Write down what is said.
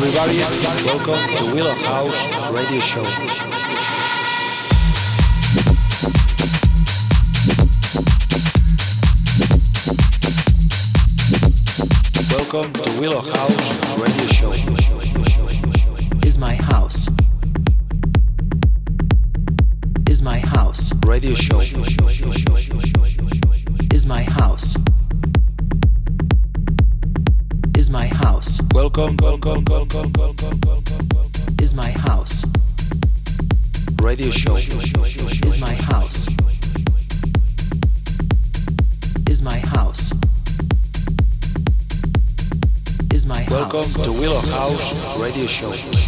everybody, welcome to Willow House Radio Show. Welcome to Willow House Radio Show. Is my house. Is my house. Radio Show. Is my house. House. Welcome, welcome, welcome, welcome, welcome, welcome. Is my house. Radio Show. Is my house. Is my house. Is my house. Welcome to Willow House Radio Show.